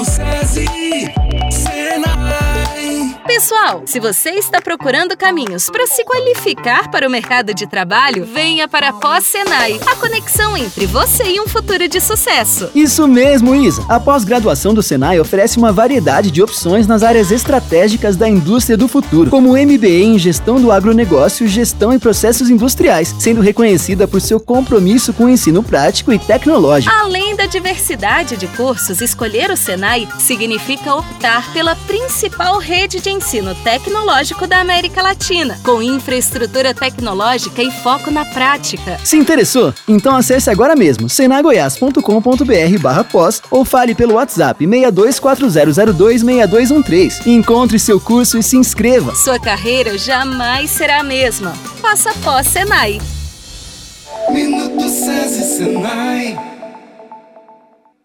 no SESI. Pessoal, se você está procurando caminhos para se qualificar para o mercado de trabalho, venha para a Pós-Senai, a conexão entre você e um futuro de sucesso. Isso mesmo, Isa. A pós-graduação do Senai oferece uma variedade de opções nas áreas estratégicas da indústria do futuro, como MBA em Gestão do Agronegócio, Gestão e Processos Industriais, sendo reconhecida por seu compromisso com o ensino prático e tecnológico. Além da diversidade de cursos, escolher o Senai significa optar pela principal rede de ensino tecnológico da América Latina, com infraestrutura tecnológica e foco na prática. Se interessou? Então acesse agora mesmo senagoias.com.br barra pós ou fale pelo WhatsApp 6240026213. Encontre seu curso e se inscreva. Sua carreira jamais será a mesma. Faça pós Senai. Minuto SESI, Senai.